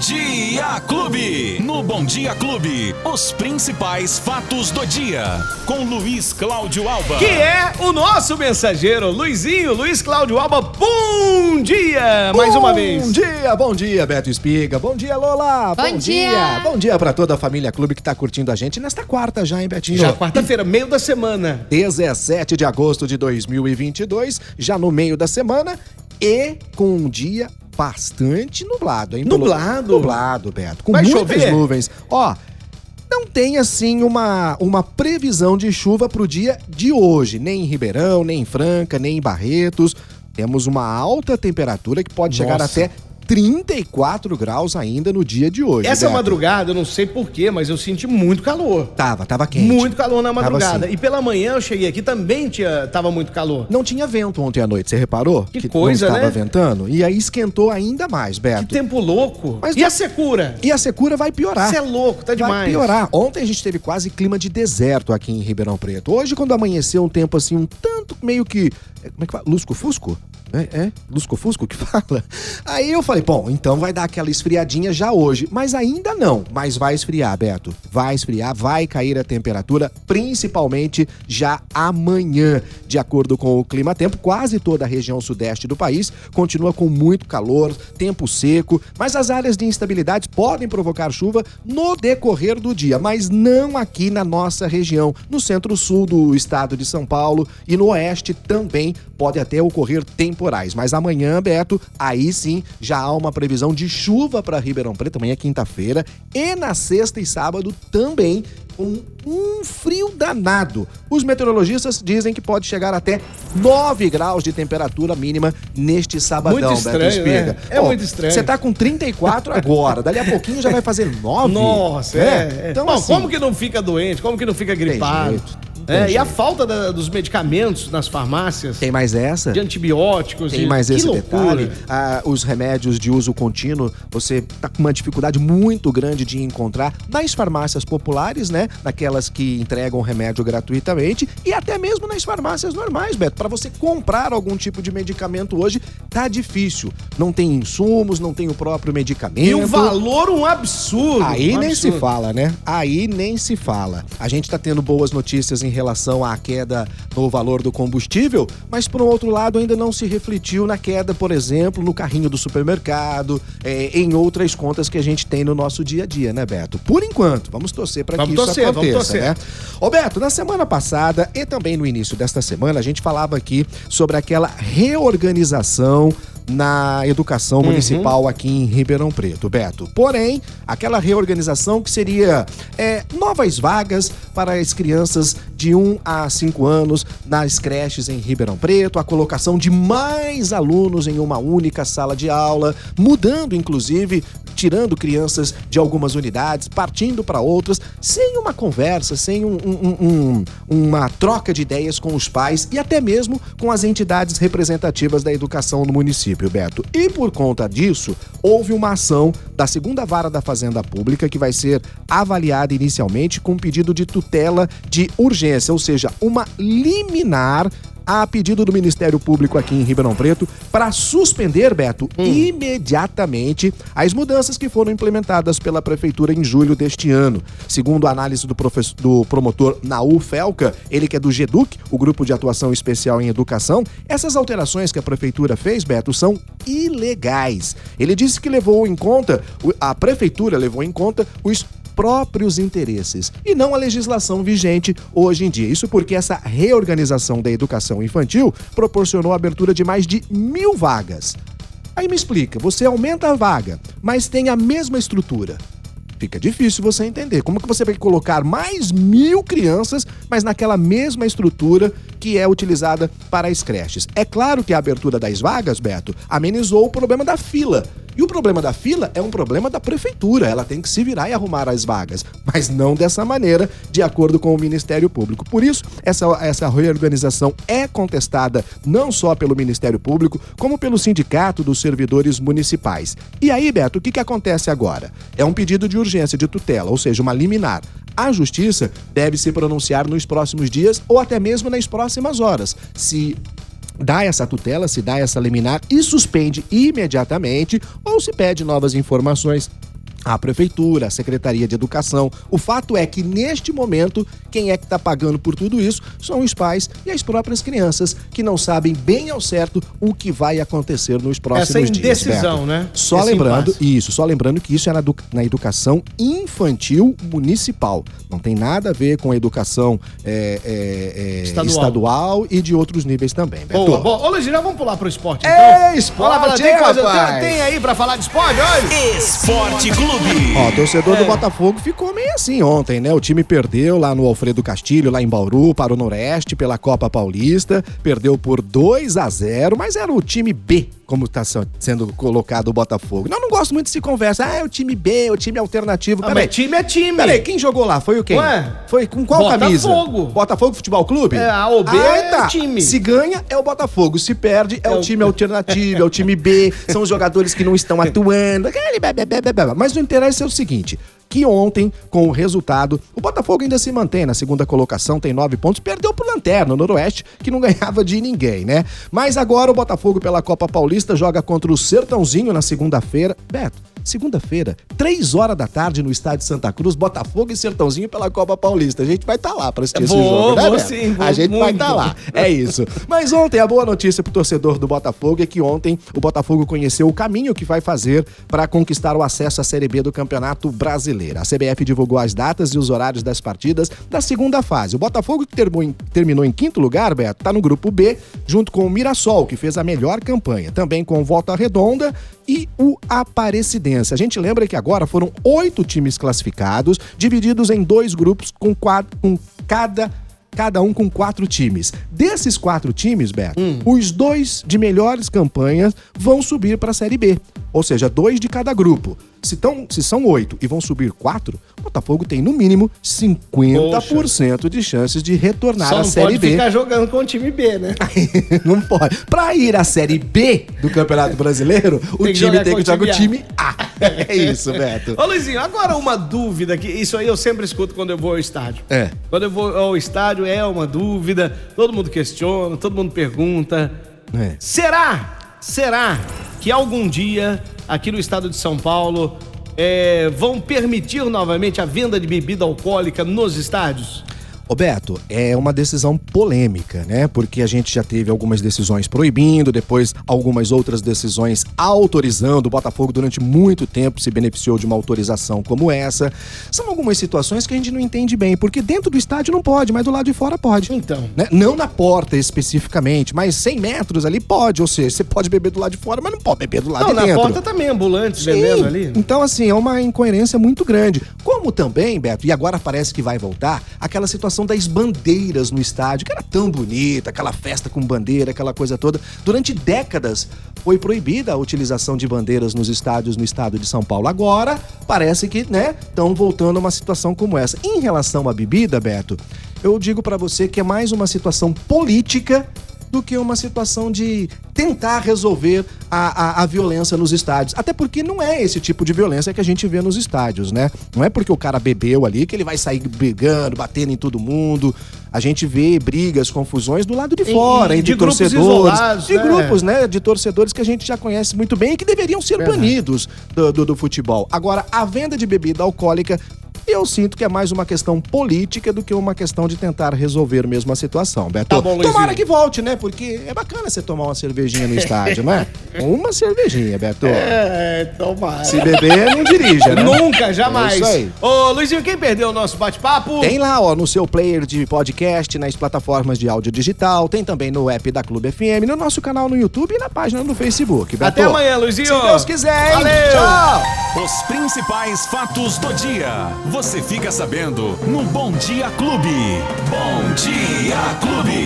Dia Clube. No Bom Dia Clube, os principais fatos do dia. Com Luiz Cláudio Alba. Que é o nosso mensageiro, Luizinho, Luiz Cláudio Alba. Bom dia! Mais uma vez. Bom dia, bom dia, Beto Espiga. Bom dia, Lola. Bom dia. Bom dia pra toda a família Clube que tá curtindo a gente nesta quarta já, hein, Betinho? Já quarta-feira, meio da semana. 17 de agosto de 2022, já no meio da semana e com um dia bastante nublado, hein? Nublado? Nublado, Beto. Com Vai muitas chover? nuvens. Ó, não tem assim uma, uma previsão de chuva pro dia de hoje, nem em Ribeirão, nem em Franca, nem em Barretos. Temos uma alta temperatura que pode chegar Nossa. até 34 graus ainda no dia de hoje. Essa Beto. madrugada, eu não sei porquê, mas eu senti muito calor. Tava, tava quente. Muito calor na madrugada. assim. E pela manhã eu cheguei aqui também tinha, tava muito calor. Não tinha vento ontem à noite, você reparou? Que coisa, não estava né? ventando. E aí esquentou ainda mais, Que Beto. tempo louco. Mas e não- a secura? E a secura vai piorar. Você é louco, tá Vai demais. piorar. Ontem a gente teve quase clima de deserto aqui em Ribeirão Preto. Hoje, quando amanheceu um tempo assim, um tanto meio que. Como é que fala? Lusco-fusco? É, é? Lusco-fusco que fala? Aí eu falei, bom, então vai dar aquela esfriadinha já hoje. Mas ainda não. Mas vai esfriar, Beto. Vai esfriar, vai cair a temperatura, principalmente já amanhã. De acordo com o Clima Tempo, quase toda a região sudeste do país continua com muito calor, tempo seco, mas as áreas de instabilidade podem provocar chuva no decorrer do dia, mas não aqui na nossa região. No centro-sul do estado de São Paulo e no oeste também pode até ocorrer temporais. Mas amanhã, Beto, aí sim já há uma previsão de chuva para Ribeirão Preto, amanhã é quinta-feira, e na sexta e sábado também com um frio danado. Os meteorologistas dizem que pode chegar até 9 graus de temperatura mínima neste sabadão, Muito estranho, Beto Espiga. né? É muito estranho. Você tá com 34 agora, dali a pouquinho já vai fazer 9. Nossa, é. é. Então, Bom, assim, como que não fica doente? Como que não fica gripado? É, e a falta da- dos medicamentos nas farmácias, Tem mais essa? de antibióticos, Tem e- mais esse detalhe. Ah, os remédios de uso contínuo, você tá com uma dificuldade muito grande de encontrar nas farmácias populares, né? Naquelas que entregam remédio gratuitamente e até mesmo nas farmácias normais, Beto. Para você comprar algum tipo de medicamento hoje, tá difícil. Não tem insumos, não tem o próprio medicamento. E o valor um absurdo. Aí um nem absurdo. se fala, né? Aí nem se fala. A gente tá tendo boas notícias em relação à queda no valor do combustível, mas por um outro lado ainda não se refletiu na queda, por exemplo, no carrinho do supermercado, é, em outras contas que a gente tem no nosso dia a dia, né, Beto? Por enquanto, vamos torcer para que isso torcer, vamos aconteça, torcer. né? Ô Beto, na semana passada e também no início desta semana, a gente falava aqui sobre aquela reorganização na educação municipal aqui em Ribeirão Preto, Beto. Porém, aquela reorganização que seria é, novas vagas para as crianças de 1 a 5 anos nas creches em Ribeirão Preto, a colocação de mais alunos em uma única sala de aula, mudando inclusive tirando crianças de algumas unidades, partindo para outras, sem uma conversa, sem um- um- um- uma troca de ideias com os pais e até mesmo com as entidades representativas da educação no município, Beto. E por conta disso, houve uma ação da segunda vara da Fazenda Pública que vai ser avaliada inicialmente com um pedido de tutela de urgência, ou seja, uma liminar a pedido do Ministério Público aqui em Ribeirão Preto para suspender, Beto, imediatamente as mudanças que foram implementadas pela Prefeitura em julho deste ano. Segundo a análise do, do promotor Naú Felca, ele que é do GEDUC, o Grupo de Atuação Especial em Educação, essas alterações que a Prefeitura fez, Beto, são ilegais. Ele disse que levou em conta, a Prefeitura levou em conta os próprios interesses e não a legislação vigente hoje em dia. Isso porque essa reorganização da educação infantil proporcionou a abertura de mais de mil vagas. Aí me explica, você aumenta a vaga, mas tem a mesma estrutura. Fica difícil você entender. Como que você vai colocar mais mil crianças, mas naquela mesma estrutura que é utilizada para as creches? É claro que a abertura das vagas, Beto, amenizou o problema da fila. E o problema da fila é um problema da prefeitura. Ela tem que se virar e arrumar as vagas. Mas não dessa maneira, de acordo com o Ministério Público. Por isso, essa, essa reorganização é contestada não só pelo Ministério Público, como pelo Sindicato dos Servidores Municipais. E aí, Beto, o que, que acontece agora? É um pedido de urgência de tutela, ou seja, uma liminar. A justiça deve se pronunciar nos próximos dias ou até mesmo nas próximas horas. Se dá essa tutela, se dá essa liminar e suspende imediatamente ou se pede novas informações a prefeitura, a Secretaria de Educação. O fato é que neste momento, quem é que está pagando por tudo isso são os pais e as próprias crianças que não sabem bem ao certo o que vai acontecer nos próximos Essa dias. indecisão, Beto. né? Só Esse lembrando, impasse. isso, só lembrando que isso é na, na educação infantil municipal. Não tem nada a ver com a educação é, é, é, Estadual. estadual. e de outros níveis também. Beto. Boa, boa. Ô, Luiz, já vamos pular pro esporte, então. É, esporte, Vamos lá, falar, tem, coisa, tem, tem aí pra falar de esporte hoje? Esporte Clube. Ó, o torcedor É. do Botafogo ficou meio assim ontem, né? O time perdeu lá no Alfredo Castilho, lá em Bauru, para o Noroeste, pela Copa Paulista. Perdeu por 2 a 0 mas era o time B, como está sendo colocado o Botafogo. Não, não gosto muito desse conversa. Ah, é o time B, o time alternativo. Ah, Peraí, time é time. Peraí, quem jogou lá? Foi o quem? Ué? Foi com qual camisa? Botafogo. Botafogo Futebol Clube? É, A ou B ah, é tá. time. Se ganha, é o Botafogo. Se perde, é, É o time alternativo, é o time B. São os jogadores que não estão atuando. Mas o interesse é o seguinte. Que ontem, com o resultado, o Botafogo ainda se mantém na segunda colocação, tem nove pontos, perdeu pro Lanterna, o Noroeste, que não ganhava de ninguém, né? Mas agora o Botafogo, pela Copa Paulista, joga contra o Sertãozinho na segunda-feira. Beto, segunda-feira, três horas da tarde no estádio Santa Cruz, Botafogo e Sertãozinho pela Copa Paulista. A gente vai estar lá pra assistir esse Vou, jogo, né, vou sim, vou A gente vai muito. estar lá. É isso. Mas ontem a boa notícia pro torcedor do Botafogo é que ontem o Botafogo conheceu o caminho que vai fazer para conquistar o acesso à Série B do Campeonato Brasileiro. A CBF divulgou as datas e os horários das partidas da segunda fase. O Botafogo que terminou em, quinto lugar, Beto, tá no grupo B, junto com o Mirassol, que fez a melhor campanha, também com Volta Redonda e o Aparecidense. A gente lembra que agora foram oito times classificados, divididos em dois grupos com, quatro, com cada cada um com quatro times. Desses quatro times, Beto, os dois de melhores campanhas vão subir para a Série B. Ou seja, dois de cada grupo. Se, tão, se são oito e vão subir quatro, o Botafogo tem no mínimo 50% de chances de retornar Só à não Série pode B. ficar jogando com o time B, né? não pode. Pra ir à Série B do Campeonato Brasileiro, o Tem time tem que jogar com o time time A. É isso, Beto. Ô Luizinho, agora uma dúvida que isso aí eu sempre escuto quando eu vou ao estádio. É. Quando eu vou ao estádio é uma dúvida, todo mundo questiona, todo mundo pergunta. É. Será, será que algum dia aqui no estado de São Paulo é, vão permitir novamente a venda de bebida alcoólica nos estádios? Roberto, é uma decisão polêmica, né? Porque a gente já teve algumas decisões proibindo, depois algumas outras decisões autorizando. O Botafogo, durante muito tempo, se beneficiou de uma autorização como essa. São algumas situações que a gente não entende bem, porque dentro do estádio não pode, mas do lado de fora pode. Então. Né? Não na porta especificamente, mas 100 metros ali pode. Ou seja, você pode beber do lado de fora, mas não pode beber do lado Não, de na dentro. porta também, ambulantes Sim. vendendo ali. Então, assim, é uma incoerência muito grande. Como também, Beto, e agora parece que vai voltar, aquela situação das bandeiras no estádio, que era tão bonita, aquela festa com bandeira, aquela coisa toda. Durante décadas foi proibida a utilização de bandeiras nos estádios no estado de São Paulo. Agora, parece que, né, estão voltando a uma situação como essa. Em relação à bebida, Beto, eu digo pra você que é mais uma situação política do que uma situação de tentar resolver a, a, a violência nos estádios. Até porque não é esse tipo de violência que a gente vê nos estádios, né? Não é porque o cara bebeu ali que ele vai sair brigando, batendo em todo mundo. A gente vê brigas, confusões do lado de fora, e entre de grupos torcedores. isolados, de né? grupos, né? De torcedores que a gente já conhece muito bem e que deveriam ser Verdade. banidos do, do, do futebol. Agora, a venda de bebida alcoólica. Eu sinto que é mais uma questão política do que uma questão de tentar resolver mesmo a situação, Beto. Tá bom. Tomara que volte, né? Porque é bacana você tomar uma cervejinha no estádio, não é? Uma cervejinha, Beto. É, tomara. Se beber, não dirija, né? Nunca, jamais. É isso aí. Ô, Luizinho, quem perdeu o nosso bate-papo? Tem lá, ó, no seu player de podcast, nas plataformas de áudio digital, tem também no app da Clube FM, no nosso canal no YouTube e na página no Facebook. Beto. Até amanhã, Luizinho. Se Deus quiser, hein? Valeu. Tchau! Os principais fatos do dia. Você fica sabendo no Bom Dia Clube. Bom Dia Clube.